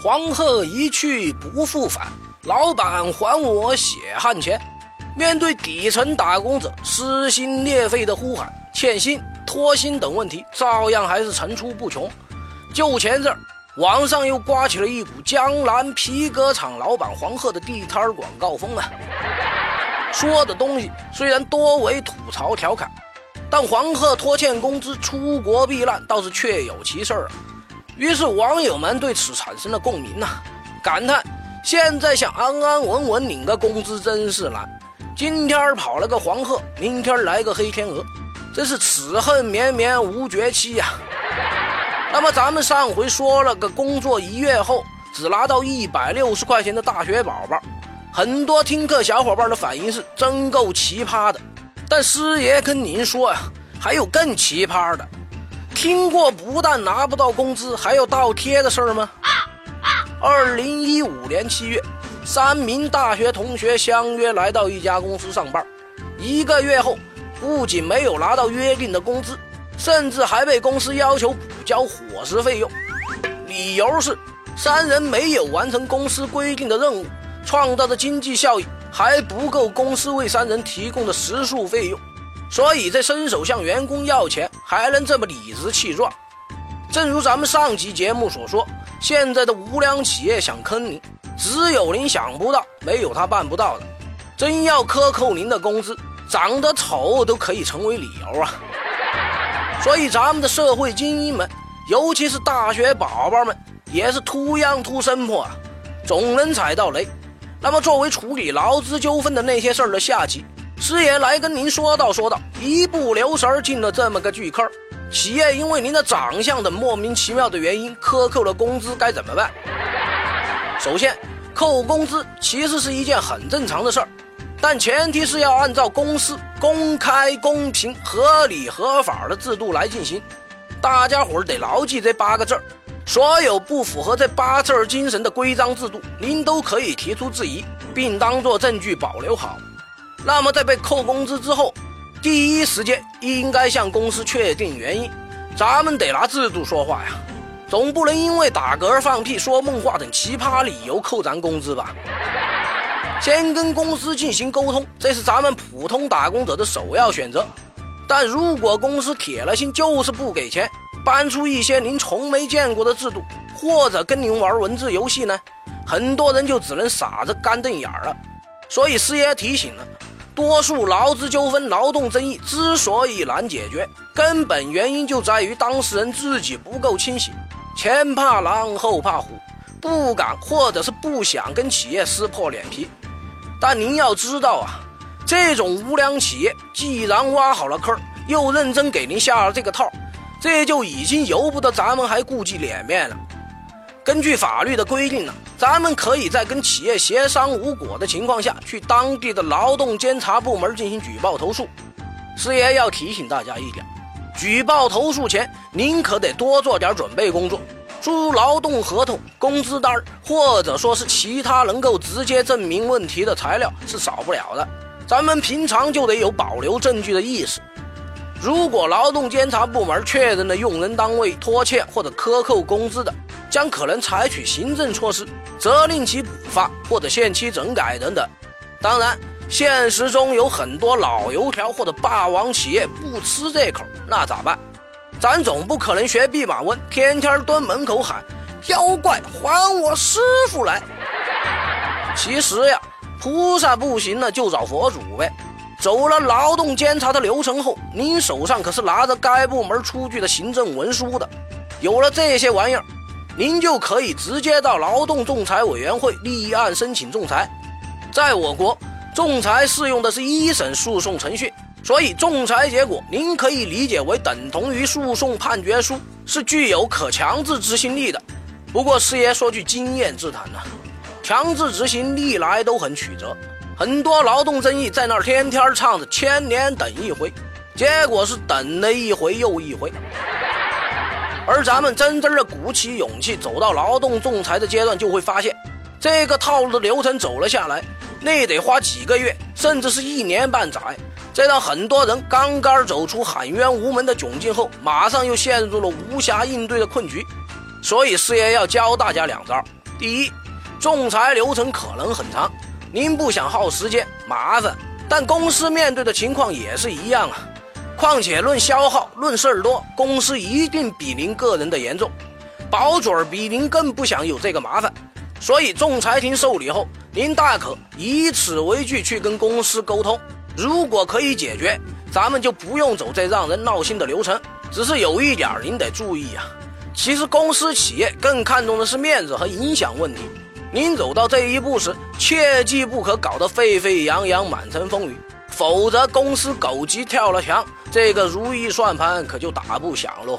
黄鹤一去不复返，老板还我血汗钱。面对底层打工者撕心裂肺的呼喊，欠薪、拖薪等问题照样还是层出不穷。就前阵儿，网上又刮起了一股江南皮革厂老板黄鹤的地摊广告风啊！说的东西虽然多为吐槽调侃，但黄鹤拖欠工资出国避难倒是确有其事儿啊。于是网友们对此产生了共鸣呐，感叹现在想安安稳稳领个工资真是难。今天跑了个黄鹤，明天来个黑天鹅，真是此恨绵绵无绝期呀。那么咱们上回说了个工作一月后只拿到一百六十块钱的大学宝宝，很多听课小伙伴的反应是真够奇葩的。但师爷跟您说呀，还有更奇葩的。听过不但拿不到工资，还有倒贴的事儿吗？二零一五年七月，三名大学同学相约来到一家公司上班，一个月后，不仅没有拿到约定的工资，甚至还被公司要求补交伙食费用，理由是三人没有完成公司规定的任务，创造的经济效益还不够公司为三人提供的食宿费用。所以，这伸手向员工要钱，还能这么理直气壮？正如咱们上期节目所说，现在的无良企业想坑您，只有您想不到，没有他办不到的。真要克扣您的工资，长得丑都可以成为理由啊！所以，咱们的社会精英们，尤其是大学宝宝们，也是秃样秃生破啊，总能踩到雷。那么，作为处理劳资纠纷的那些事儿的下集。师爷来跟您说道说道，一不留神进了这么个巨坑。企业因为您的长相等莫名其妙的原因克扣了工资，该怎么办？首先，扣工资其实是一件很正常的事儿，但前提是要按照公司公开、公平、合理、合法的制度来进行。大家伙儿得牢记这八个字儿。所有不符合这八字儿精神的规章制度，您都可以提出质疑，并当作证据保留好。那么在被扣工资之后，第一时间应该向公司确定原因。咱们得拿制度说话呀，总不能因为打嗝、放屁、说梦话等奇葩理由扣咱工资吧？先跟公司进行沟通，这是咱们普通打工者的首要选择。但如果公司铁了心就是不给钱，搬出一些您从没见过的制度，或者跟您玩文字游戏呢，很多人就只能傻着干瞪眼了。所以师爷提醒了。多数劳资纠纷、劳动争议之所以难解决，根本原因就在于当事人自己不够清醒，前怕狼后怕虎，不敢或者是不想跟企业撕破脸皮。但您要知道啊，这种无良企业既然挖好了坑，又认真给您下了这个套，这就已经由不得咱们还顾忌脸面了。根据法律的规定呢，咱们可以在跟企业协商无果的情况下去当地的劳动监察部门进行举报投诉。师爷要提醒大家一点：举报投诉前，您可得多做点准备工作，诸如劳动合同、工资单，或者说是其他能够直接证明问题的材料是少不了的。咱们平常就得有保留证据的意识。如果劳动监察部门确认了用人单位拖欠或者克扣工资的，将可能采取行政措施，责令其补发或者限期整改等等。当然，现实中有很多老油条或者霸王企业不吃这口，那咋办？咱总不可能学弼马温，天天蹲门口喊“妖怪，还我师傅来”。其实呀，菩萨不行了就找佛祖呗。走了劳动监察的流程后，您手上可是拿着该部门出具的行政文书的。有了这些玩意儿。您就可以直接到劳动仲裁委员会立案申请仲裁。在我国，仲裁适用的是一审诉讼程序，所以仲裁结果您可以理解为等同于诉讼判决书，是具有可强制执行力的。不过师爷说句经验之谈呢，强制执行历来都很曲折，很多劳动争议在那儿天天唱着千年等一回，结果是等了一回又一回。而咱们真真的鼓起勇气走到劳动仲裁的阶段，就会发现，这个套路的流程走了下来，那得花几个月，甚至是一年半载。这让很多人刚刚走出喊冤无门的窘境后，马上又陷入了无暇应对的困局。所以师爷要教大家两招：第一，仲裁流程可能很长，您不想耗时间麻烦，但公司面对的情况也是一样啊。况且论消耗、论事儿多，公司一定比您个人的严重，保准儿比您更不想有这个麻烦。所以仲裁庭受理后，您大可以此为据去跟公司沟通，如果可以解决，咱们就不用走这让人闹心的流程。只是有一点您得注意啊，其实公司企业更看重的是面子和影响问题。您走到这一步时，切记不可搞得沸沸扬扬、满城风雨，否则公司狗急跳了墙。这个如意算盘可就打不响喽。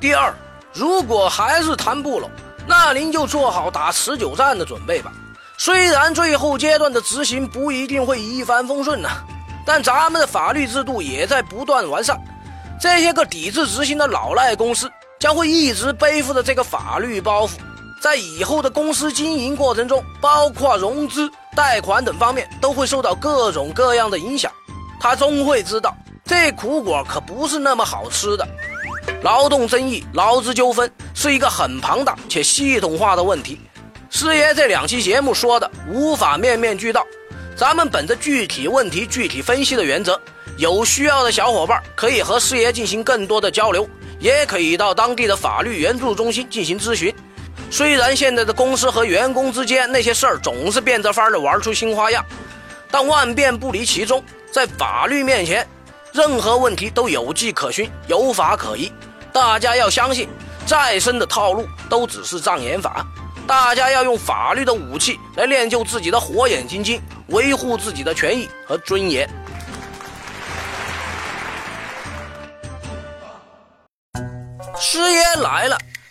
第二，如果还是谈不拢，那您就做好打持久战的准备吧。虽然最后阶段的执行不一定会一帆风顺呐，但咱们的法律制度也在不断完善。这些个抵制执行的老赖公司将会一直背负着这个法律包袱，在以后的公司经营过程中，包括融资、贷款等方面，都会受到各种各样的影响。他终会知道。这苦果可不是那么好吃的。劳动争议、劳资纠纷是一个很庞大且系统化的问题。师爷这两期节目说的无法面面俱到，咱们本着具体问题具体分析的原则，有需要的小伙伴可以和师爷进行更多的交流，也可以到当地的法律援助中心进行咨询。虽然现在的公司和员工之间那些事儿总是变着法的玩出新花样，但万变不离其宗，在法律面前。任何问题都有迹可循，有法可依。大家要相信，再深的套路都只是障眼法。大家要用法律的武器来练就自己的火眼金睛，维护自己的权益和尊严。师爷来了，